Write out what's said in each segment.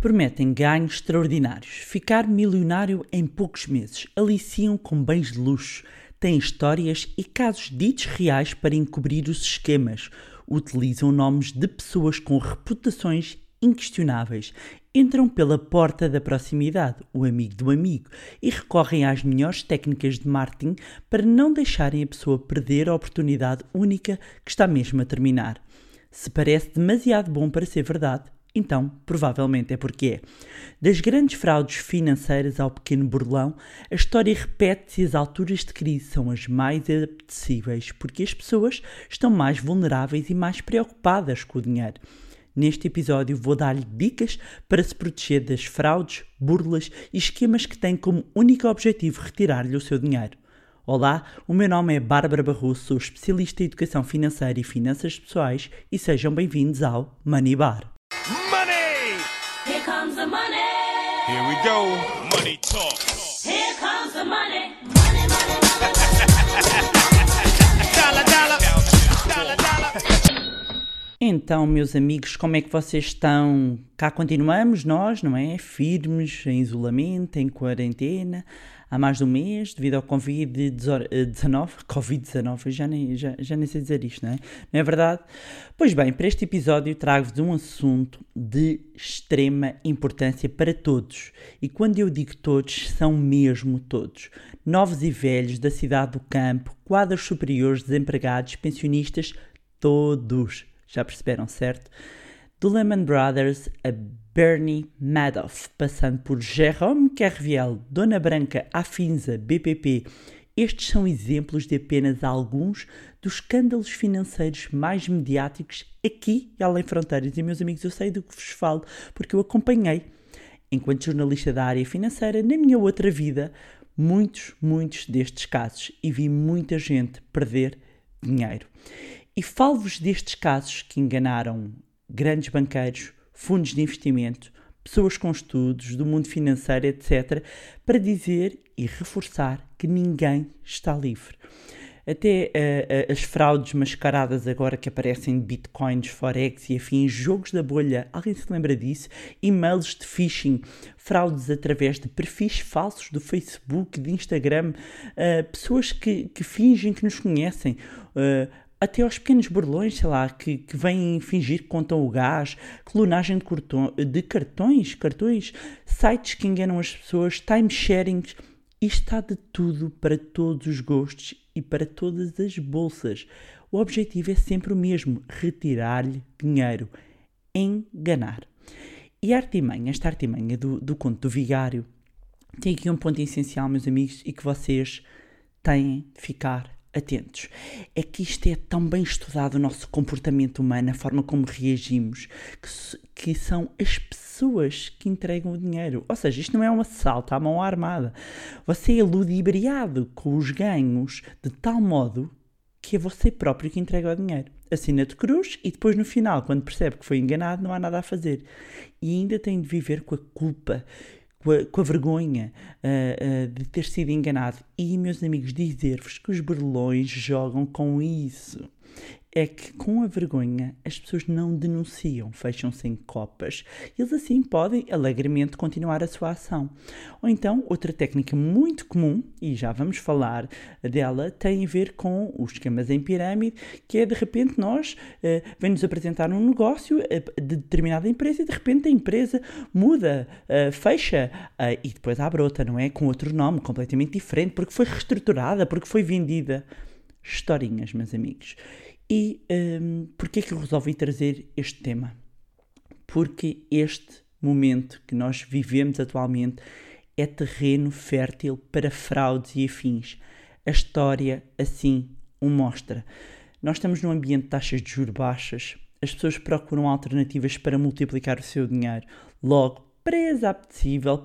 Prometem ganhos extraordinários, ficar milionário em poucos meses, aliciam com bens de luxo, têm histórias e casos ditos reais para encobrir os esquemas, utilizam nomes de pessoas com reputações inquestionáveis, entram pela porta da proximidade, o amigo do amigo, e recorrem às melhores técnicas de marketing para não deixarem a pessoa perder a oportunidade única que está mesmo a terminar. Se parece demasiado bom para ser verdade, então, provavelmente é porque é. Das grandes fraudes financeiras ao pequeno burlão, a história repete-se e as alturas de crise são as mais apetecíveis, porque as pessoas estão mais vulneráveis e mais preocupadas com o dinheiro. Neste episódio vou dar-lhe dicas para se proteger das fraudes, burlas e esquemas que têm como único objetivo retirar-lhe o seu dinheiro. Olá, o meu nome é Bárbara Barroso, sou especialista em educação financeira e finanças pessoais e sejam bem-vindos ao Money Bar. Here we go. Money talk. Here comes the money. Money, money, money, money. Dollar, dollar. Dollar, dollar. Então, meus amigos, como é que vocês estão? Cá continuamos nós, não é? Firmes, em isolamento, em quarentena, há mais de um mês, devido ao Covid-19. Covid-19, já nem, já, já nem sei dizer isto, não é? Não é verdade? Pois bem, para este episódio trago-vos um assunto de extrema importância para todos. E quando eu digo todos, são mesmo todos. Novos e velhos da cidade do campo, quadros superiores, desempregados, pensionistas, todos. Já perceberam, certo? Do Lehman Brothers a Bernie Madoff, passando por Jérôme Carviel, Dona Branca, Afinza, BPP. Estes são exemplos de apenas alguns dos escândalos financeiros mais mediáticos aqui e além fronteiras. E, meus amigos, eu sei do que vos falo, porque eu acompanhei, enquanto jornalista da área financeira, na minha outra vida, muitos, muitos destes casos e vi muita gente perder dinheiro. E falo-vos destes casos que enganaram grandes banqueiros, fundos de investimento, pessoas com estudos do mundo financeiro, etc., para dizer e reforçar que ninguém está livre. Até uh, as fraudes mascaradas agora que aparecem de bitcoins, forex e afins, jogos da bolha, alguém se lembra disso? E-mails de phishing, fraudes através de perfis falsos do Facebook, de Instagram, uh, pessoas que, que fingem que nos conhecem até aos pequenos burlões, sei lá, que, que vêm fingir que contam o gás, clonagem de, cartões, de cartões, cartões, sites que enganam as pessoas, timesharings. Isto está de tudo para todos os gostos e para todas as bolsas. O objetivo é sempre o mesmo: retirar-lhe dinheiro, enganar. E a artimanha, esta artimanha do, do conto do vigário, tem aqui um ponto essencial, meus amigos, e que vocês têm de ficar atentos. É que isto é tão bem estudado o nosso comportamento humano, a forma como reagimos, que, que são as pessoas que entregam o dinheiro. Ou seja, isto não é um assalto à mão armada. Você é ludibriado com os ganhos de tal modo que é você próprio que entrega o dinheiro. Assina de cruz e depois no final, quando percebe que foi enganado, não há nada a fazer. E ainda tem de viver com a culpa com a, com a vergonha uh, uh, de ter sido enganado. E, meus amigos, dizer-vos que os berlões jogam com isso é que com a vergonha as pessoas não denunciam, fecham-se em copas. Eles assim podem alegremente continuar a sua ação. Ou então, outra técnica muito comum, e já vamos falar dela, tem a ver com os esquemas em pirâmide, que é de repente nós uh, vem-nos apresentar um negócio uh, de determinada empresa e de repente a empresa muda, uh, fecha uh, e depois abre outra, não é? Com outro nome completamente diferente, porque foi reestruturada, porque foi vendida. Historinhas, meus amigos. E um, porquê que eu resolvi trazer este tema? Porque este momento que nós vivemos atualmente é terreno fértil para fraudes e afins. A história assim o mostra. Nós estamos num ambiente de taxas de juros baixas, as pessoas procuram alternativas para multiplicar o seu dinheiro. Logo, presa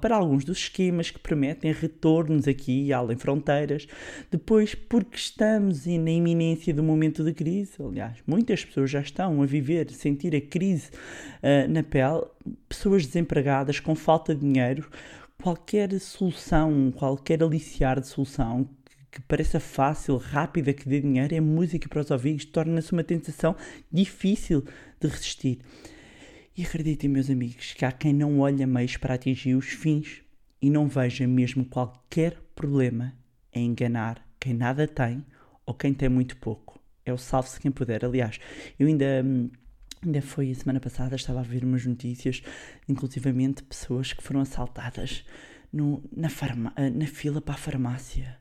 para alguns dos esquemas que prometem retornos aqui e além fronteiras. Depois, porque estamos na iminência do momento de crise, aliás, muitas pessoas já estão a viver, sentir a crise uh, na pele, pessoas desempregadas com falta de dinheiro, qualquer solução, qualquer aliciar de solução que pareça fácil, rápida, que dê dinheiro, é música para os ouvidos, torna-se uma tentação difícil de resistir. E acreditem, meus amigos, que há quem não olha meios para atingir os fins e não veja mesmo qualquer problema em enganar quem nada tem ou quem tem muito pouco. É o salve-se quem puder. Aliás, eu ainda. hum, Ainda foi a semana passada, estava a ver umas notícias, inclusivamente pessoas que foram assaltadas no- na, farma- ah, na fila para a farmácia.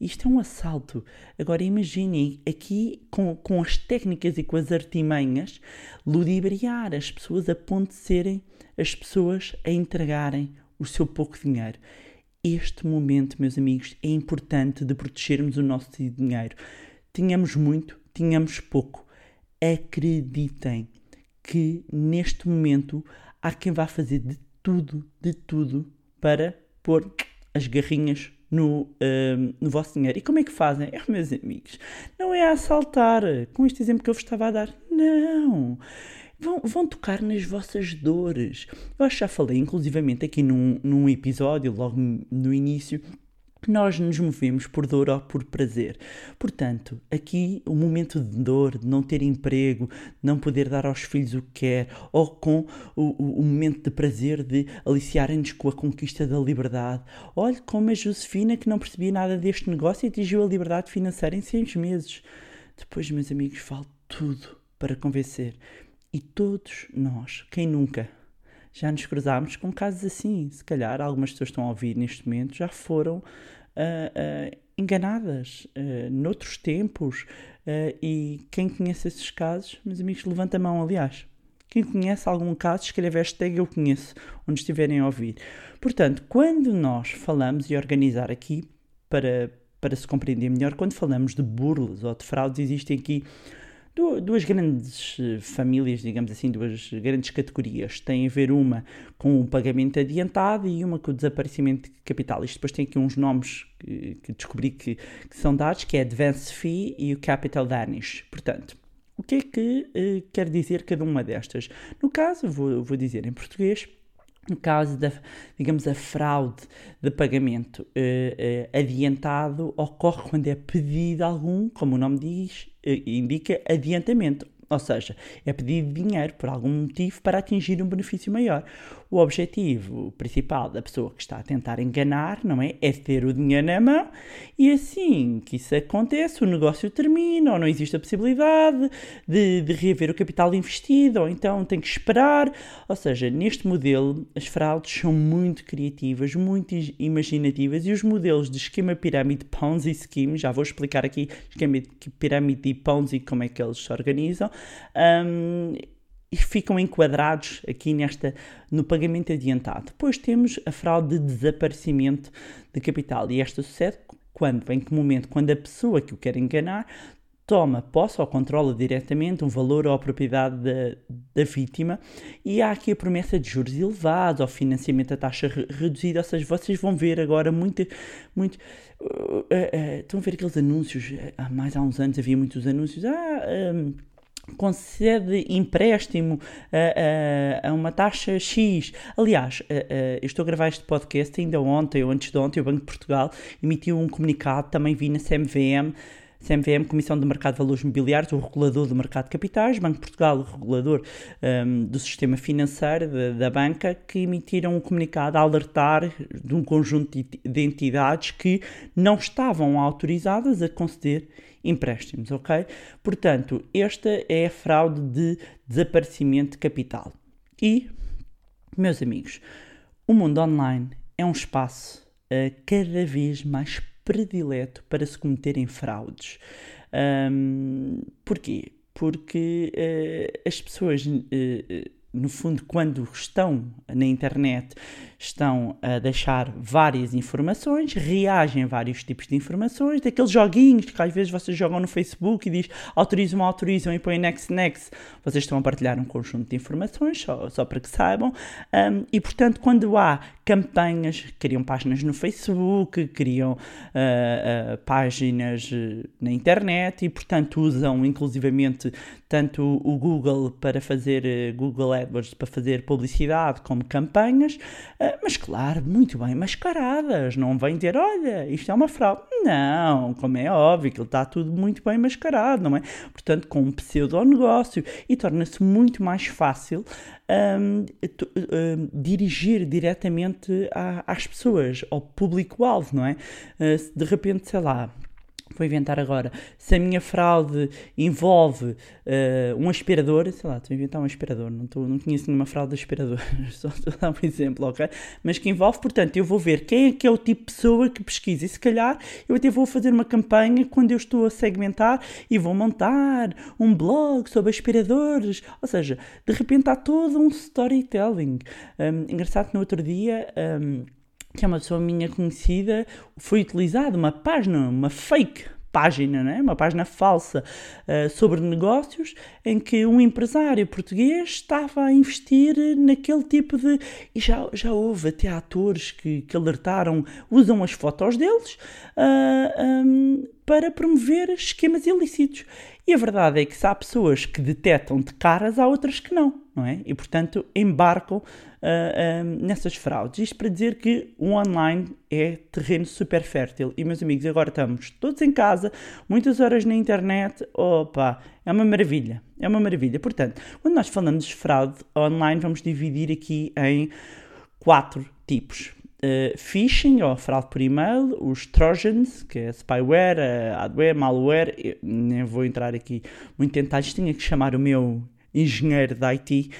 Isto é um assalto. Agora imaginem aqui com, com as técnicas e com as artimanhas ludibriar as pessoas a ponto de serem as pessoas a entregarem o seu pouco dinheiro. Este momento, meus amigos, é importante de protegermos o nosso dinheiro. Tínhamos muito, tínhamos pouco. Acreditem que neste momento há quem vá fazer de tudo, de tudo para pôr as garrinhas no, ahm, no vosso dinheiro. E como é que fazem? É, meus amigos, não é a assaltar, com este exemplo que eu vos estava a dar. Não! Vão, vão tocar nas vossas dores. Eu acho que já falei, inclusivamente, aqui num, num episódio, logo no início, nós nos movemos por dor ou por prazer. Portanto, aqui o momento de dor, de não ter emprego, não poder dar aos filhos o que quer, ou com o, o- momento de prazer de aliciarem-nos com a conquista da liberdade. Olhe como a Josefina, que não percebia nada deste negócio, atingiu a liberdade financeira em seis meses. Depois, meus amigos, vale tudo para convencer. E todos nós, quem nunca, já nos cruzámos com casos assim. Se calhar algumas pessoas estão a ouvir neste momento já foram ah, ah, enganadas ah, noutros tempos. e quem conhece esses casos, meus amigos, levanta a mão, aliás. Quem conhece algum caso, escreve hashtag eu conheço, onde estiverem a ouvir. Portanto, quando nós falamos e organizar aqui, para, para se compreender melhor, quando falamos de burlas ou de fraudes, existem aqui duas grandes eh, famílias, digamos assim, duas grandes categorias. Tem a ver uma com o pagamento adiantado e uma com o desaparecimento de capital. Isto depois tem aqui uns nomes que, descobri que, que são dados, que é Advance Fee e o Capital Danish. Portanto, o que é que eh, quer dizer cada uma destas? No caso, vou, vou dizer em português, no caso da, digamos, a fraude de pagamento eh, eh, adiantado ocorre quando é pedido algum, como o nome diz, eh, indica, adiantamento. Ou seja, é pedido dinheiro por algum motivo para atingir um benefício maior. O objetivo principal da pessoa que está a tentar enganar, não é? É ter o dinheiro na mão e assim que isso acontece, o negócio termina ou não existe a possibilidade de, de reaver o capital investido ou então tem que esperar. Ou seja, neste modelo, as fraudes são muito criativas, muito imaginativas e os modelos de esquema pirâmide Ponzi Scheme, já vou explicar aqui esquema de pirâmide Ponzi como é que eles se organizam. Hum, e ficam enquadrados aqui nesta no pagamento adiantado. Depois temos a fraude de desaparecimento de capital. E esta sucede quando, em que momento, quando a pessoa que o quer enganar toma posse ou controla diretamente um valor ou a propriedade da, da vítima. E há aqui a promessa de juros elevados ou financiamento a taxa re- reduzida, ou seja, vocês vão ver agora muito, muito uh, uh, uh, estão a ver aqueles anúncios, há mais há uns anos havia muitos anúncios, ah, um, concede empréstimo a, a- a uma taxa X. Aliás, a- eu estou a gravar este podcast ainda ontem ou antes de ontem, o Banco de Portugal emitiu um comunicado, também vi na CMVM, CMVM, Comissão de Mercado de Valores Mobiliários, o regulador do mercado de capitais, Banco de Portugal, o regulador hum, do sistema financeiro da, da banca, que emitiram um comunicado a alertar de um conjunto de de entidades que não estavam autorizadas a conceder empréstimos, ok? Portanto, esta é a fraude de desaparecimento de capital. E, meus amigos, o mundo online é um espaço eh, cada vez mais predileto para se cometerem fraudes. Ahm, porquê? Porque eh, as pessoas, eh, no fundo, quando estão na internet, estão a deixar várias informações, reagem a vários tipos de informações, daqueles joguinhos que às vezes vocês jogam no Facebook e diz autorizam, autorizam e põem next, next. Vocês estão a partilhar um conjunto de informações, só, só para que saibam. Um, e portanto, quando há campanhas, criam páginas no Facebook, criam ah, ah, páginas eh, na internet e portanto usam inclusivamente tanto o Google para fazer eh, Google AdWords para fazer publicidade como campanhas. Ah, mas claro, muito bem mascaradas. Não vem ter, olha, isto é uma fraude. Não, como é óbvio que ele está tudo muito bem mascarado, não é? Portanto, com um pseudo-negócio e torna-se muito mais fácil tu- hum, dirigir diretamente à- às pessoas, ao público-alvo, não é? Se de repente, sei lá, Vou inventar agora. Se a minha fraude envolve eh, um aspirador, sei lá, estou a inventar um aspirador, não, estou, não conheço nenhuma fraude de aspirador, só estou a dar um exemplo, ok? Mas que envolve, portanto, eu vou ver quem é que é o tipo de pessoa que pesquisa e se calhar eu até vou fazer uma campanha quando eu estou a segmentar e vou montar um blog sobre aspiradores, ou seja, de repente há todo um storytelling. Hum, engraçado que no outro dia. hum, que é uma pessoa minha conhecida, foi utilizada uma página, uma fake página, não é? uma página falsa eh, sobre negócios, em que um empresário português estava a investir naquele tipo de. E já, já houve até atores que, que alertaram, usam as fotos deles ah, hum, para promover esquemas ilícitos. E a verdade é que se há pessoas que detectam de caras, há outras que não, não é? E portanto embarcam ah, nessas fraudes. Isto para dizer que o online é terreno super fértil. E meus amigos, agora estamos todos em casa, muitas horas na internet, opa, é uma maravilha, é uma maravilha. Portanto, quando nós falamos de fraude online, vamos dividir aqui em quatro tipos. Uh, phishing, ou fraude por e-mail, os trojans, que é spyware, uh, adware, malware, eu nem vou entrar aqui muito em detalhes, tinha que chamar o meu engenheiro da IT,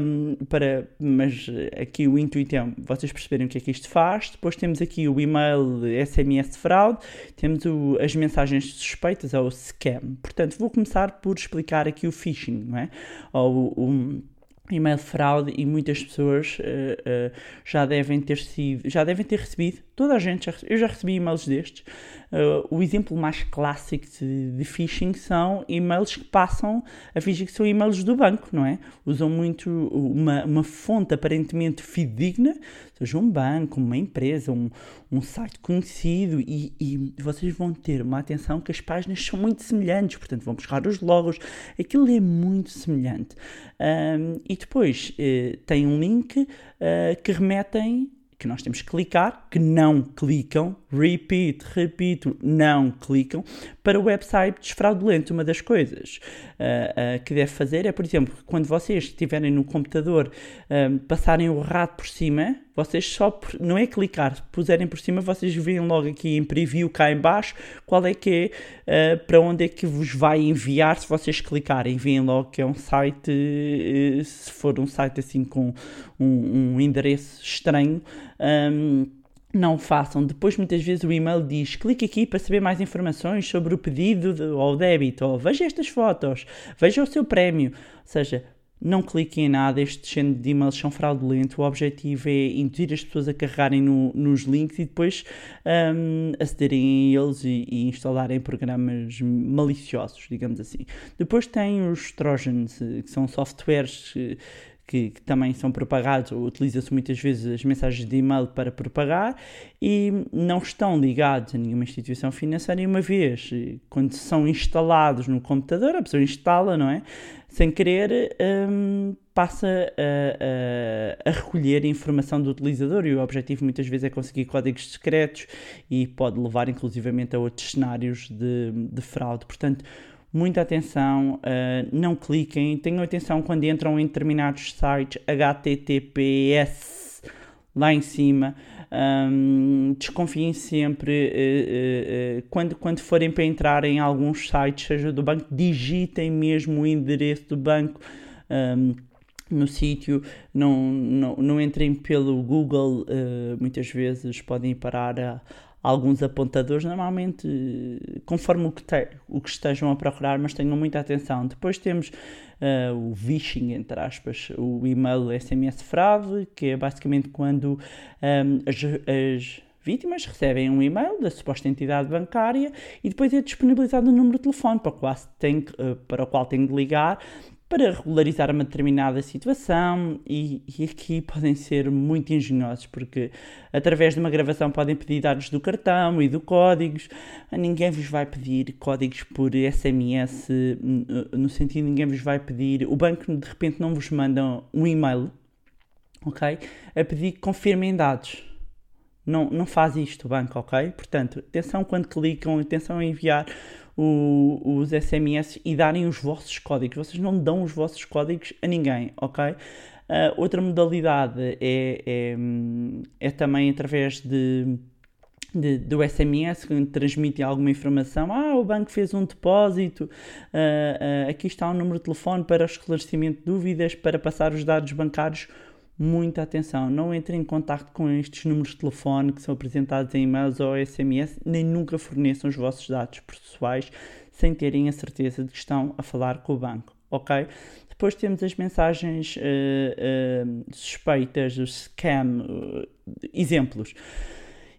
um, para, mas aqui o intuito é vocês perceberem o que é que isto faz. Depois temos aqui o e-mail SMS de fraude, temos o- as mensagens suspeitas, ou scam. Portanto, vou começar por explicar aqui o phishing, não é? Ou o e-mail fraude e muitas pessoas eh, eh, já devem ter sido, já devem ter recebido, toda a gente, já, eu já recebi e-mails destes. Eh, o exemplo mais clássico de, de phishing são e-mails que passam a fingir que são e-mails do banco, não é? Usam muito uma, uma fonte aparentemente fidedigna, seja um banco, uma empresa, um, um site conhecido e, e vocês vão ter uma atenção que as páginas são muito semelhantes, portanto vão buscar os logos, aquilo é muito semelhante. Ahm, e depois eh, tem um link eh, que remetem, que nós temos que clicar, que não clicam, repeat, repito, não clicam, para o website fraudulento. Uma das coisas ah, ah, que deve fazer é, por exemplo, quando vocês estiverem no computador, ah, passarem o rato por cima, vocês só, por- não é clicar, se puserem por cima, vocês veem logo aqui em preview, cá em baixo, qual é que é, ah, para onde é que vos vai enviar se vocês clicarem. Veem logo que é um site, eh, se for um site assim com um, um endereço estranho, ahm, não façam. Depois, muitas vezes, o e-mail diz: clique aqui para saber mais informações sobre o pedido de- ou débito, ou veja estas fotos, veja o seu prémio. Ou seja, não cliquem em nada, este género de e-mails são fraudulentos. O objetivo é induzir as pessoas a carregarem no- nos links e depois hum, acederem a eles e, e instalarem programas maliciosos, digamos assim. Depois tem os Trojans, eh, que são softwares. eh, que, que também são propagados, ou utiliza-se muitas vezes as mensagens de e-mail para propagar e não estão ligados a nenhuma instituição financeira e uma vez, eh, quando são instalados no computador, a pessoa instala, não é? Sem querer, hum, passa a, a- a recolher informação do utilizador e o objetivo muitas vezes é conseguir códigos secretos e pode levar inclusivamente a outros cenários de, de fraude. Portanto, muita atenção, uh, não cliquem, tenham atenção quando entram em determinados sites HTTPS lá em cima. Um, desconfiem sempre uh, uh, quando, quando forem para entrar em alguns sites, seja do banco, digitem mesmo o endereço do banco. um, no sítio, não, não, não entrem pelo Google, muitas vezes podem parar a alguns apontadores, normalmente conforme o que, te, o que estejam a procurar, mas tenham muita atenção. Depois temos uh, o phishing, entre aspas, o e-mail SMS fraude, que é basicamente quando um, as, as vítimas recebem um e-mail da suposta entidade bancária e depois é disponibilizado um número de telefone para qual tem, uh, para o qual tem de ligar para regularizar uma determinada situação e, e, aqui podem ser muito engenhosos porque através de uma gravação podem pedir dados do cartão e do códigos ninguém vos vai pedir códigos por SMS no sentido ninguém vos vai pedir o banco de repente não vos manda um e-mail ok? A pedir que confirmem dados. Não, não faz isto o banco, ok? Portanto, atenção quando clicam, atenção a enviar o- os SMS e darem os vossos códigos. Vocês não dão os vossos códigos a ninguém, ok? Ah, outra modalidade é, é, é também através de, de- do SMS, que transmite alguma informação. Ah, o banco fez um depósito, ah, ah, aqui está o número de telefone para esclarecimento de dúvidas, para passar os dados bancários. Muita atenção, não entrem em contato com estes números de telefone que são apresentados em e-mails ou SMS, nem nunca forneçam os vossos dados pessoais sem terem a certeza de que estão a falar com o banco, ok? Depois temos as mensagens eh, eh, suspeitas, os scam, eh, exemplos.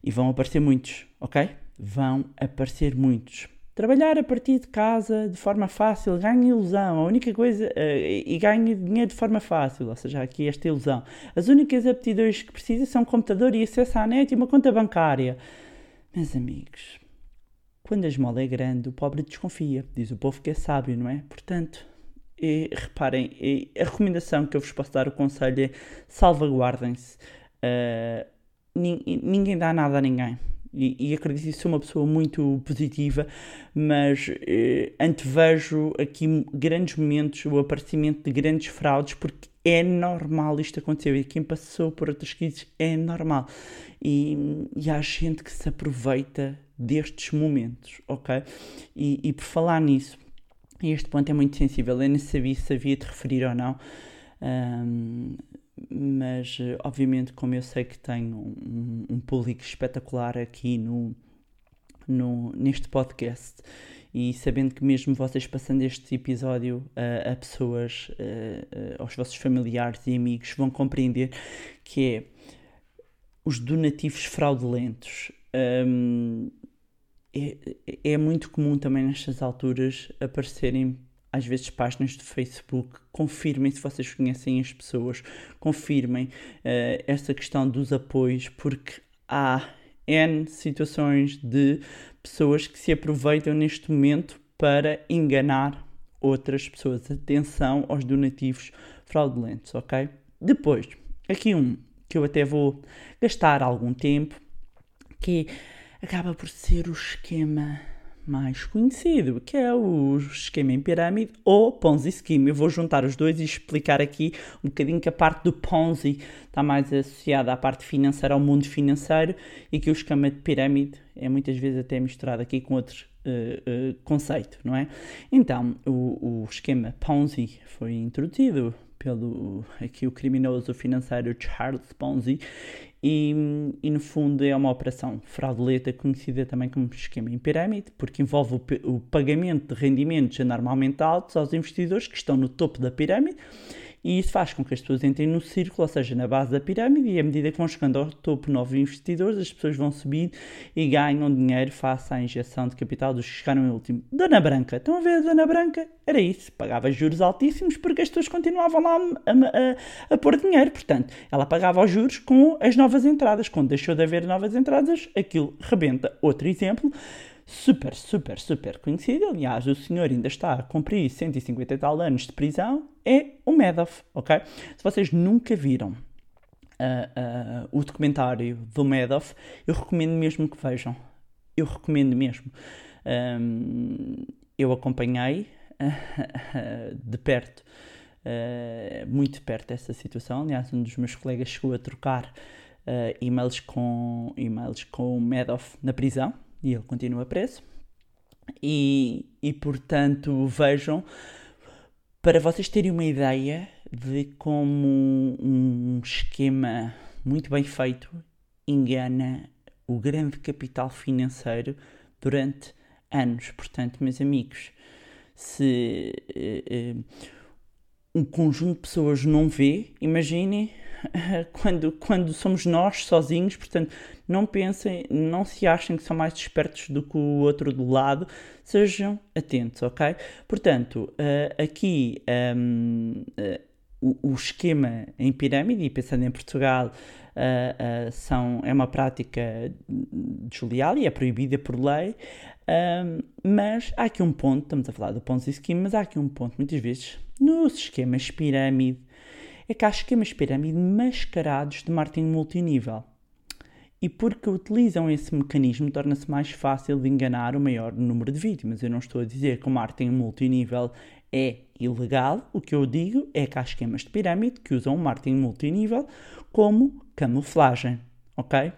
E vão aparecer muitos, ok? Vão aparecer muitos. Trabalhar a partir de casa de forma fácil, ganha ilusão. A única coisa. eh, e ganha dinheiro de forma fácil, ou seja, aqui esta ilusão. As únicas aptidões que precisa são computador e acesso à net e uma conta bancária. Meus amigos, quando a esmola é grande, o pobre desconfia. Diz o povo que é sábio, não é? Portanto, eh, reparem, eh, a recomendação que eu vos posso dar, o conselho é salvaguardem-se. Nin- ninguém dá nada a ninguém. E, e acredito que sou uma pessoa muito positiva, mas eh, antevejo aqui grandes momentos, o aparecimento de grandes fraudes, porque é normal isto acontecer. E quem passou por outras crises é normal. E, e há gente que se aproveita destes momentos, ok? E, e por falar nisso, este ponto é muito sensível. Eu nem sabia se havia de referir ou não. Ahm, mas eh, obviamente como eu sei que tenho um, um público espetacular aqui no, no, neste podcast e sabendo que mesmo vocês passando este episódio a, a pessoas, eh, eh, aos vossos familiares e amigos vão compreender que é os donativos fraudulentos. Ahm, é, é muito comum também nestas alturas aparecerem às vezes páginas de Facebook, confirmem se vocês conhecem as pessoas, confirmem eh, essa questão dos apoios, porque há N situações de pessoas que se aproveitam neste momento para enganar outras pessoas. Atenção aos donativos fraudulentos, ok? Depois, aqui um que eu até vou gastar algum tempo, que acaba por ser o esquema mais conhecido, que é o esquema em pirâmide ou Ponzi Scheme. Eu vou juntar os dois e explicar aqui um bocadinho que a parte do Ponzi está mais associada à parte financeira, ao mundo financeiro, e que o esquema de pirâmide é muitas vezes até misturado aqui com outro eh, eh, conceito, não é? Então, o, o esquema Ponzi foi introduzido pelo aqui o criminoso financeiro Charles Ponzi e, e, no fundo é uma operação fraudulenta conhecida também como esquema em pirâmide, porque envolve o, o pagamento de rendimentos anormalmente altos aos investidores que estão no topo da pirâmide e isso faz com que as pessoas entrem no círculo, ou seja, na base da pirâmide, e à medida que vão chegando ao topo novos investidores, as pessoas vão subindo e ganham dinheiro face à injeção de capital dos que chegaram em último. Dona Branca, estão a ver a Dona Branca? Era isso, pagava juros altíssimos porque as pessoas continuavam lá a, a- a- a pôr dinheiro, portanto, ela pagava os juros com as novas entradas. Quando deixou de haver novas entradas, aquilo rebenta. Outro exemplo, super, super, super conhecido, aliás, o senhor ainda está a cumprir 150 e tal anos de prisão, é o Madoff, ok? Se vocês nunca viram ah, ah, o documentário do Madoff, eu recomendo mesmo que vejam. Eu recomendo mesmo. Ahm, eu acompanhei de perto, ah, muito de perto essa situação. Aliás, um dos meus colegas chegou a trocar e-mails, com, e-mails com o Madoff na prisão e ele continua preso. E, e portanto, vejam para vocês terem uma ideia de como um esquema muito bem feito engana o grande capital financeiro durante anos. Portanto, meus amigos, se eh, eh, um conjunto de pessoas não vê, imaginem quando, quando somos nós sozinhos, portanto, não pensem, não se achem que são mais espertos do que o outro do lado, sejam atentos, ok? Portanto, eh, aqui ehm, eh, o, o esquema em pirâmide, e pensando em Portugal, eh, são, é uma prática desleal e é proibida por lei, ehm, mas há aqui um ponto, estamos a falar do Ponzi Scheme, mas há aqui um ponto, muitas vezes, nos esquemas pirâmide, é que há esquemas de pirâmide mascarados de marketing multinível. E porque utilizam esse mecanismo, torna-se mais fácil de enganar o maior número de vítimas. Eu não estou a dizer que o marketing multinível é ilegal, o que eu digo é que há esquemas de pirâmide que usam o marketing multinível como camuflagem, ok?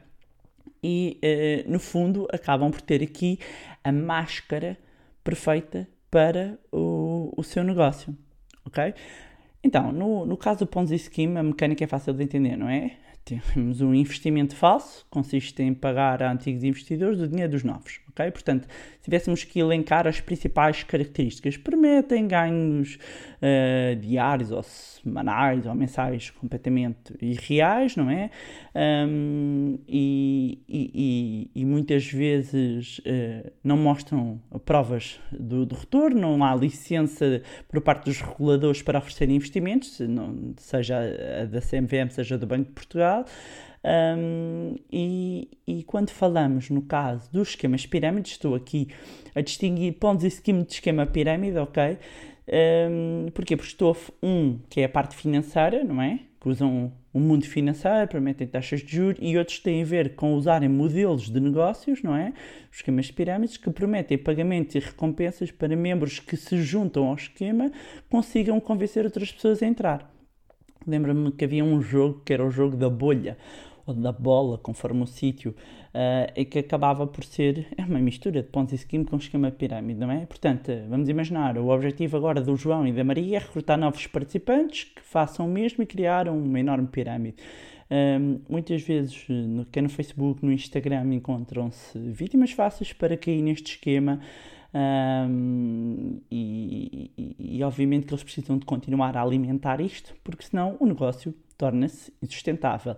E, eh, no fundo, acabam por ter aqui a máscara perfeita para o, o seu negócio, ok? Então, no, no caso do Ponzi Scheme, a mecânica é fácil de entender, não é? Temos um investimento falso, consiste em pagar a antigos investidores o dinheiro dos novos, Portanto, se tivéssemos que elencar as principais características, permitem ganhos uh, diários ou semanais ou mensais completamente irreais, não é? Um, e, e, e, muitas vezes uh, não mostram provas do, do, retorno, não há licença por parte dos reguladores para oferecer investimentos, não, seja a da CMVM, seja do Banco de Portugal. Um, e, quando falamos no caso dos esquemas pirâmides, estou aqui a distinguir pontos e esquema de esquema pirâmide, ok? Um, porquê? Porque estou um que é a parte financeira, não é? Que usam o mundo financeiro, permitem taxas de juros, e outros têm a ver com usarem modelos de negócios, não é? Os esquemas pirâmides que prometem pagamentos e recompensas para membros que se juntam ao esquema consigam convencer outras pessoas a entrar. Lembra-me que havia um jogo que era o jogo da bolha, ou da bola, conforme o sítio, uh, e que acabava por ser é uma mistura de Ponzi Scheme com esquema pirâmide, não é? Portanto, vamos imaginar, o objetivo agora do João e da Maria é recrutar novos participantes que façam o mesmo e criar uma enorme pirâmide. Um, muitas vezes, no, quer no Facebook, no Instagram, encontram-se vítimas fáceis para cair neste esquema. Um, e, e, e, obviamente que eles precisam de continuar a alimentar isto, porque senão o negócio torna-se insustentável.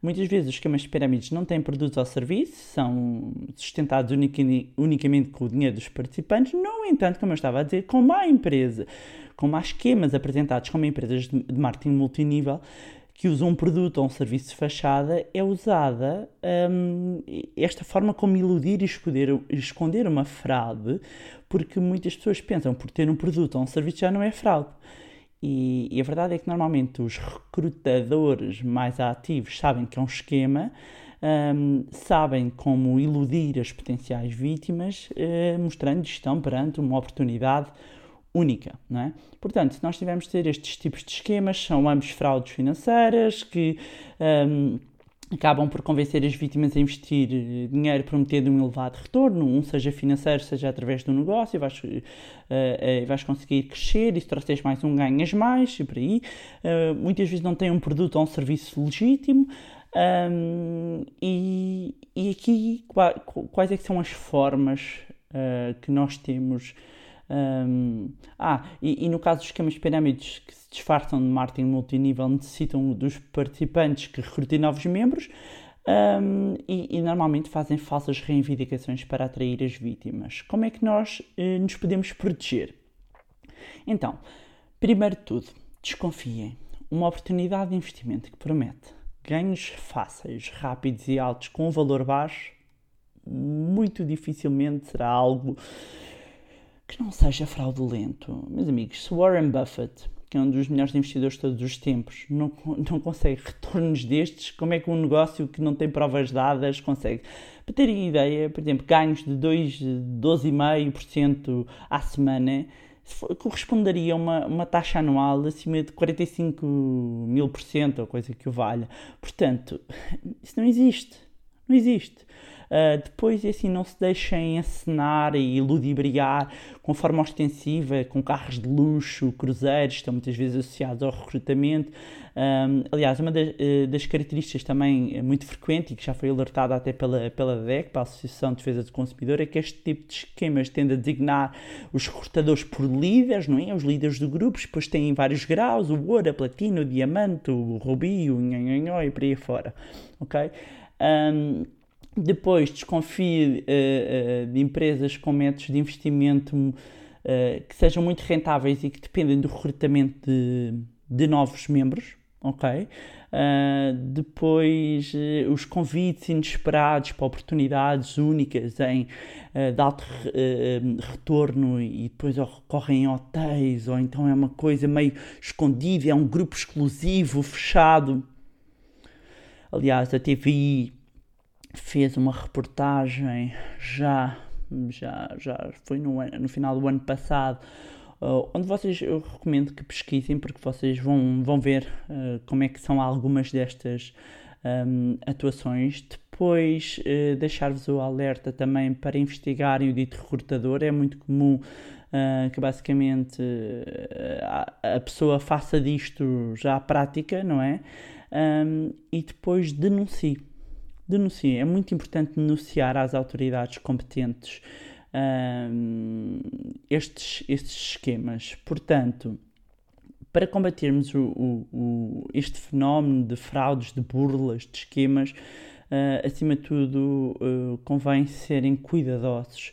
Muitas vezes os esquemas de pirâmides não têm produtos ou serviços, são sustentados unicamente com o dinheiro dos participantes. No entanto, como eu estava a dizer, como há empresa, como há esquemas apresentados como empresas de marketing multinível, que usam um produto ou um serviço de fachada, é usada hum, esta forma como iludir e esconder, esconder uma fraude, porque muitas pessoas pensam por ter um produto ou um serviço já não é fraude. E, e, a verdade é que normalmente os recrutadores mais ativos sabem que é um esquema, um, sabem como iludir as potenciais vítimas, uh, mostrando que estão perante uma oportunidade única, não é? Portanto, se nós tivermos de ter estes tipos de esquemas, são ambos fraudes financeiras que um, acabam por convencer as vítimas a investir eh, dinheiro prometendo um elevado retorno, um seja financeiro, seja através do negócio, e vais, uh, uh, vais conseguir crescer, e se trouxeres mais um, ganhas mais, e por aí. Uh, muitas vezes não têm um produto ou um serviço legítimo, um, e, e aqui quais é que são as formas que nós temos um, ah, e, e, no caso dos esquemas pirâmides que se disfarçam de marketing multinível, necessitam dos participantes que recrutem novos membros um, e, e, normalmente fazem falsas reivindicações para atrair as vítimas. Como é que nós eh, nos podemos proteger? Então, primeiro de tudo, desconfiem. Uma oportunidade de investimento que promete ganhos fáceis, rápidos e altos com um valor baixo, muito dificilmente será algo que não seja fraudulento. Meus amigos, se Warren Buffett, que é um dos melhores investidores de todos os tempos, não, não consegue retornos destes, como é que um negócio que não tem provas dadas consegue? Para terem ideia, por exemplo, ganhos de 12,5% à semana corresponderia a uma, uma taxa anual acima de 45 mil por cento, ou coisa que o valha. Portanto, isso não existe. Não existe. Uh, depois, assim, não se deixem encenar e ludibriar com forma ostensiva, com carros de luxo, cruzeiros, estão muitas vezes associados ao recrutamento. Um, aliás, uma das, uh, das, características também muito frequente e que já foi alertada até pela, pela DEC, pela Associação de Defesa do Consumidor, é que este tipo de esquemas tende a designar os recrutadores por líderes, não é? Os líderes do grupo, depois têm vários graus, o ouro, a platina, o diamante, o rubi, o nhanhanhó e por aí fora, ok? Um, depois, desconfie uh, uh, de empresas com métodos de investimento uh, que sejam muito rentáveis e que dependem do recrutamento de, de novos membros, ok? Depois, os convites inesperados para oportunidades únicas em de alto retorno e depois ocorrem em hotéis, ou então é uma coisa meio escondida, é um grupo exclusivo, fechado. Aliás, a TVI fez uma reportagem já, já, já foi no, no final do ano passado Uh, onde vocês, eu recomendo que pesquisem porque vocês vão, vão ver uh, como é que são algumas destas um, atuações. Depois, uh, deixar-vos o alerta também para investigarem o dito recrutador. É muito comum que basicamente a, a, pessoa faça disto já à prática, não é? Um, e depois denuncie. Denuncie. É muito importante denunciar às autoridades competentes estes, estes esquemas. Portanto, para combatermos o, o, o, este fenómeno de fraudes, de burlas, de esquemas, uh, acima de tudo, uh, convém serem cuidadosos.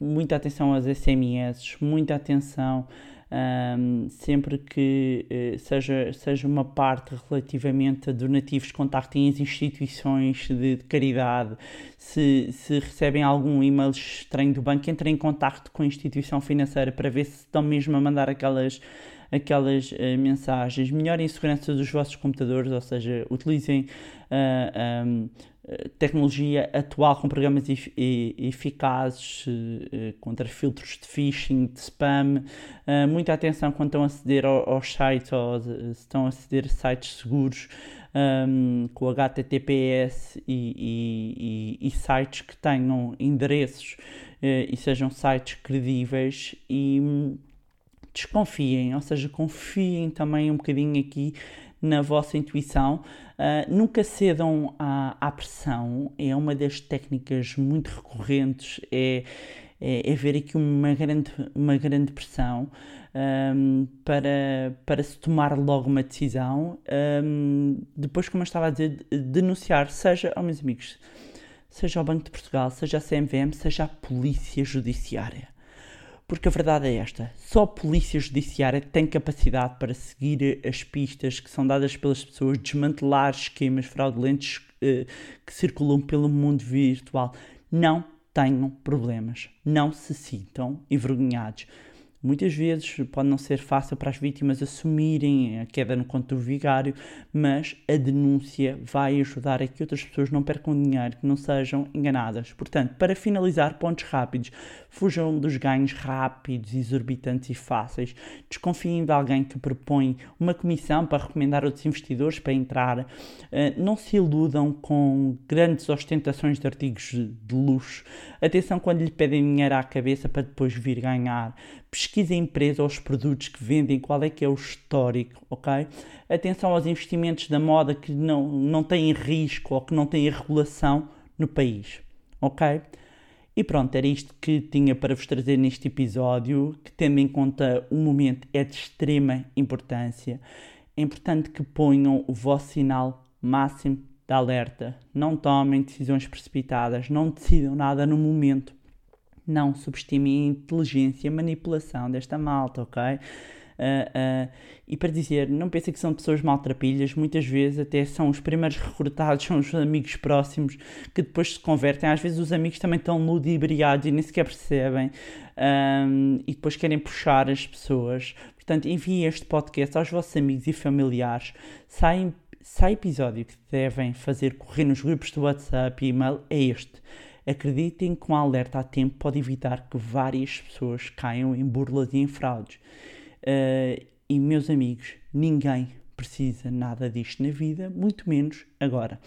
muita atenção às SMS, muita atenção um, sempre que uh, seja, seja uma parte relativamente a donativos, contactem as instituições de, de, caridade. Se, se recebem algum e-mail estranho do banco, entrem em contato com a instituição financeira para ver se estão mesmo a mandar aquelas aquelas uh, mensagens, melhorem a segurança dos vossos computadores, ou seja, utilizem uh, um, tecnologia atual com programas eficazes uh, contra filtros de phishing, de spam. Uh, muita atenção quando estão a aceder aos sites ou se estão a aceder a sites seguros um, com HTTPS e, e, e, sites que tenham endereços e sejam sites credíveis e um, desconfiem, ou seja, confiem também um bocadinho aqui na vossa intuição. Uh, nunca cedam à, à, pressão, é uma das técnicas muito recorrentes, é, é, é ver aqui uma grande, uma grande pressão um, para, para se tomar logo uma decisão. Um, depois, como eu estava a dizer, denunciar, seja, oh, meus amigos, seja o Banco de Portugal, seja a CMVM, seja a Polícia Judiciária porque a verdade é esta: só a Polícia Judiciária tem capacidade para seguir as pistas que são dadas pelas pessoas, desmantelar esquemas fraudulentos uh, que circulam pelo mundo virtual. Não tenham problemas, não se sintam envergonhados. Muitas vezes pode não ser fácil para as vítimas assumirem a queda no conto do vigário, mas a denúncia vai ajudar a que outras pessoas não percam dinheiro, que não sejam enganadas. Portanto, para finalizar, pontos rápidos. Fujam dos ganhos rápidos, exorbitantes e fáceis. Desconfiem de alguém que propõe uma comissão para recomendar outros investidores para entrar. Eh, não se iludam com grandes ostentações de artigos de luxo. Atenção quando lhe pedem dinheiro à cabeça para depois vir ganhar pesquisa a empresa ou os produtos que vendem, qual é que é o histórico, ok? Atenção aos investimentos da moda que não, não têm risco ou que não têm regulação no país, ok? E pronto, era isto que tinha para vos trazer neste episódio, que tendo em conta o momento é de extrema importância. É importante que ponham o vosso sinal máximo de alerta. Não tomem decisões precipitadas, não decidam nada no momento não subestimem a inteligência e manipulação desta malta, ok? Uh, uh, e para dizer, não pensem que são pessoas maltrapilhas, muitas vezes até são os primeiros recrutados, são os amigos próximos que depois se convertem. Às vezes os amigos também estão ludibriados e nem sequer percebem um, e depois querem puxar as pessoas. Portanto, enviem este podcast aos vossos amigos e familiares. Sai, sai episódio que devem fazer correr nos grupos do WhatsApp e e-mail é este Acreditem que um alerta a tempo pode evitar que várias pessoas caiam em burlas e em fraudes. Uh, e, meus amigos, ninguém precisa nada disto na vida, muito menos agora.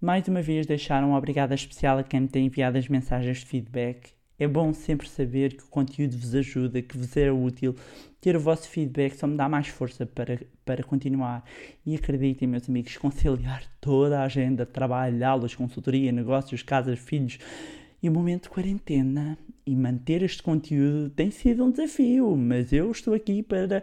Mais uma vez, deixar uma obrigada especial a quem me tem enviado as mensagens de feedback. É bom sempre saber que o conteúdo vos ajuda, que vos é útil. Ter o vosso feedback só me dá mais força para, para continuar. E acreditem, meus amigos, conciliar toda a agenda, trabalho, aulas, consultoria, negócios, casas, filhos e o momento de quarentena e manter este conteúdo tem sido um desafio, mas eu estou aqui para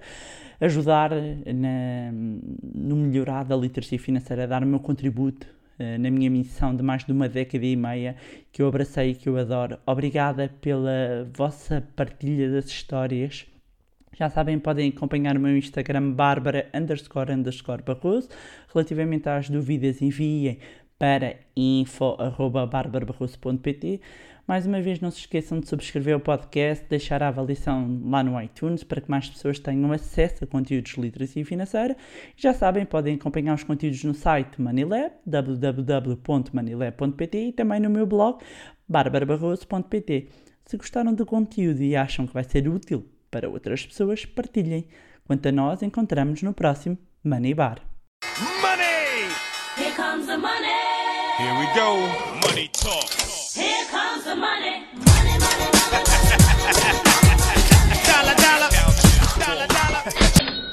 ajudar na, no melhorar da literacia financeira, dar o meu contributo eh, na minha missão de mais de uma década e meia que eu abracei e que eu adoro. Obrigada pela vossa partilha das histórias Já sabem, podem acompanhar o meu Instagram, bárbara underscore underscore barroso. Relativamente às dúvidas, enviem para info.barbarabarroso.pt. Mais uma vez, não se esqueçam de subscrever o podcast, deixar a avaliação lá no iTunes para que mais pessoas tenham acesso a conteúdos de literacia financeira. Já sabem, podem acompanhar os conteúdos no site Manilab, www.manilab.pt e também no meu blog, barbarabarroso.pt. Se gostaram do conteúdo e acham que vai ser útil para outras pessoas, partilhem. Quanto a nós, encontramos no próximo Money Bar. Money! Here comes the money. Here we go. Money talk. Here comes the money. Money, money, money, money. money, money, money dollar, dollar. Dollar, dollar.